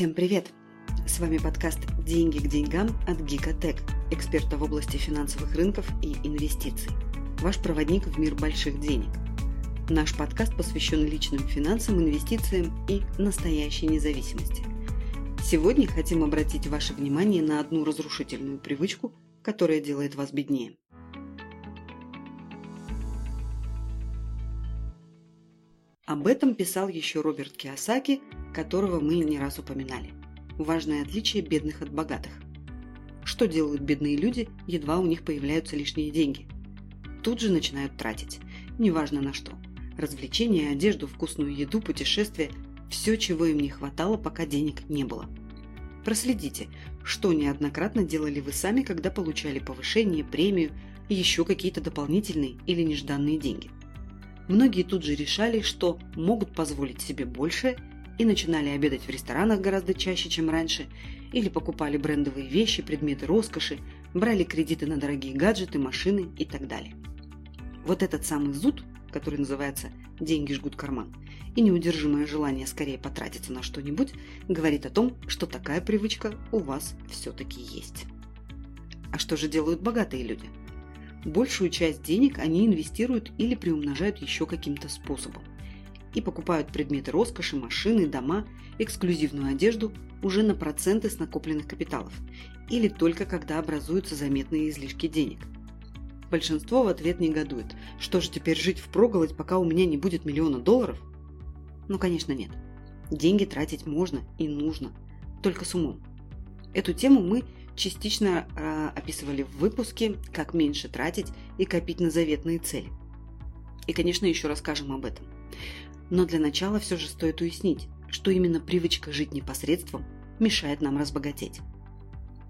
Всем привет! С вами подкаст «Деньги к деньгам» от Гикотек, эксперта в области финансовых рынков и инвестиций. Ваш проводник в мир больших денег. Наш подкаст посвящен личным финансам, инвестициям и настоящей независимости. Сегодня хотим обратить ваше внимание на одну разрушительную привычку, которая делает вас беднее. Об этом писал еще Роберт Киосаки, которого мы не раз упоминали. Важное отличие бедных от богатых. Что делают бедные люди, едва у них появляются лишние деньги? Тут же начинают тратить. Неважно на что. Развлечения, одежду, вкусную еду, путешествия – все, чего им не хватало, пока денег не было. Проследите, что неоднократно делали вы сами, когда получали повышение, премию и еще какие-то дополнительные или нежданные деньги – Многие тут же решали, что могут позволить себе больше и начинали обедать в ресторанах гораздо чаще, чем раньше, или покупали брендовые вещи, предметы роскоши, брали кредиты на дорогие гаджеты, машины и так далее. Вот этот самый зуд, который называется «деньги жгут карман», и неудержимое желание скорее потратиться на что-нибудь, говорит о том, что такая привычка у вас все-таки есть. А что же делают богатые люди – Большую часть денег они инвестируют или приумножают еще каким-то способом. И покупают предметы роскоши, машины, дома, эксклюзивную одежду уже на проценты с накопленных капиталов или только когда образуются заметные излишки денег. Большинство в ответ негодует. Что же теперь жить в проголодь, пока у меня не будет миллиона долларов? Ну, конечно, нет. Деньги тратить можно и нужно, только с умом. Эту тему мы частично э, описывали в выпуске «Как меньше тратить и копить на заветные цели». И, конечно, еще расскажем об этом. Но для начала все же стоит уяснить, что именно привычка жить непосредством мешает нам разбогатеть.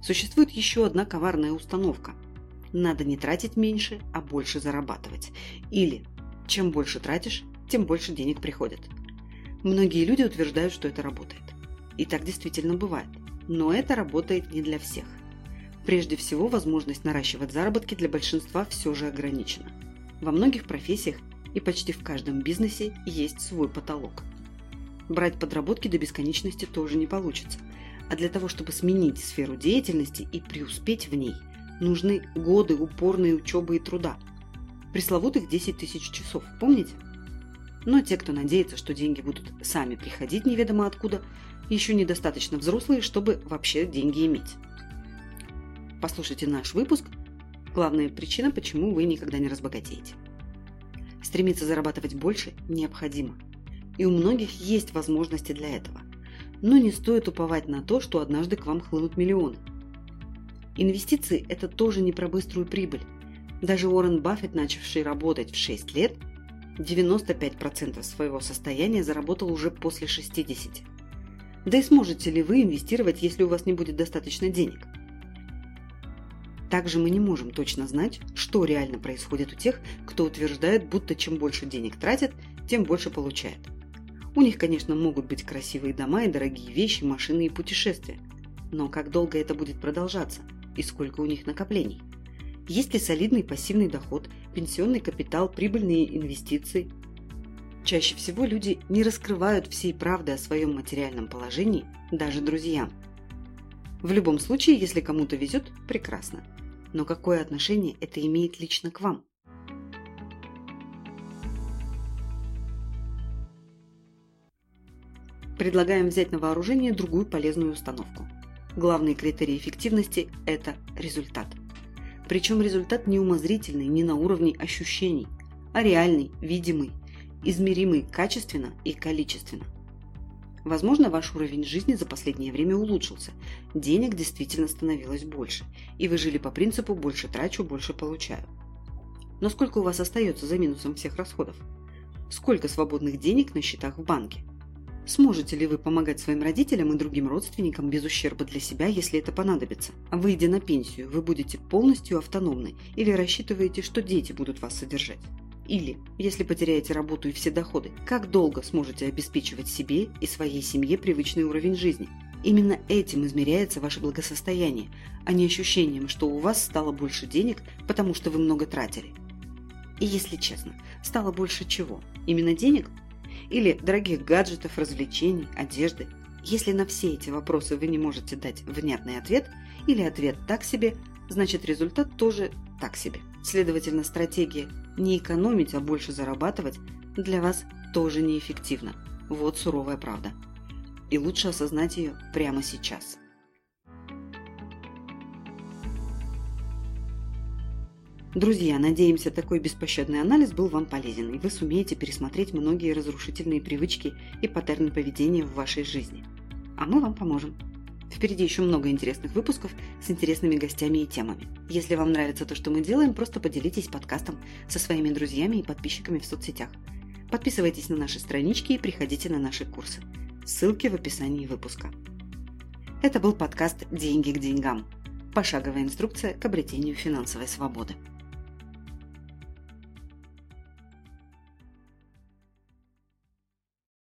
Существует еще одна коварная установка. Надо не тратить меньше, а больше зарабатывать. Или чем больше тратишь, тем больше денег приходит. Многие люди утверждают, что это работает. И так действительно бывает. Но это работает не для всех. Прежде всего, возможность наращивать заработки для большинства все же ограничена. Во многих профессиях и почти в каждом бизнесе есть свой потолок. Брать подработки до бесконечности тоже не получится. А для того, чтобы сменить сферу деятельности и преуспеть в ней, нужны годы упорной учебы и труда. Пресловутых 10 тысяч часов, помните? Но те, кто надеется, что деньги будут сами приходить неведомо откуда, еще недостаточно взрослые, чтобы вообще деньги иметь. Послушайте наш выпуск «Главная причина, почему вы никогда не разбогатеете». Стремиться зарабатывать больше необходимо. И у многих есть возможности для этого. Но не стоит уповать на то, что однажды к вам хлынут миллионы. Инвестиции – это тоже не про быструю прибыль. Даже Уоррен Баффет, начавший работать в 6 лет, 95% своего состояния заработал уже после 60. Да и сможете ли вы инвестировать, если у вас не будет достаточно денег? Также мы не можем точно знать, что реально происходит у тех, кто утверждает, будто чем больше денег тратит, тем больше получает. У них, конечно, могут быть красивые дома и дорогие вещи, машины и путешествия. Но как долго это будет продолжаться? И сколько у них накоплений? Есть ли солидный пассивный доход, пенсионный капитал, прибыльные инвестиции? Чаще всего люди не раскрывают всей правды о своем материальном положении даже друзьям. В любом случае, если кому-то везет, прекрасно. Но какое отношение это имеет лично к вам? Предлагаем взять на вооружение другую полезную установку. Главный критерий эффективности – это результат. Причем результат не умозрительный, не на уровне ощущений, а реальный, видимый, измеримый качественно и количественно – Возможно, ваш уровень жизни за последнее время улучшился. Денег действительно становилось больше. И вы жили по принципу «больше трачу, больше получаю». Но сколько у вас остается за минусом всех расходов? Сколько свободных денег на счетах в банке? Сможете ли вы помогать своим родителям и другим родственникам без ущерба для себя, если это понадобится? Выйдя на пенсию, вы будете полностью автономны или рассчитываете, что дети будут вас содержать? Или, если потеряете работу и все доходы, как долго сможете обеспечивать себе и своей семье привычный уровень жизни? Именно этим измеряется ваше благосостояние, а не ощущением, что у вас стало больше денег, потому что вы много тратили. И если честно, стало больше чего? Именно денег? Или дорогих гаджетов, развлечений, одежды? Если на все эти вопросы вы не можете дать внятный ответ или ответ так себе, значит результат тоже так себе. Следовательно, стратегия не экономить, а больше зарабатывать для вас тоже неэффективна. Вот суровая правда. И лучше осознать ее прямо сейчас. Друзья, надеемся, такой беспощадный анализ был вам полезен, и вы сумеете пересмотреть многие разрушительные привычки и паттерны поведения в вашей жизни. А мы вам поможем. Впереди еще много интересных выпусков с интересными гостями и темами. Если вам нравится то, что мы делаем, просто поделитесь подкастом со своими друзьями и подписчиками в соцсетях. Подписывайтесь на наши странички и приходите на наши курсы. Ссылки в описании выпуска. Это был подкаст «Деньги к деньгам». Пошаговая инструкция к обретению финансовой свободы.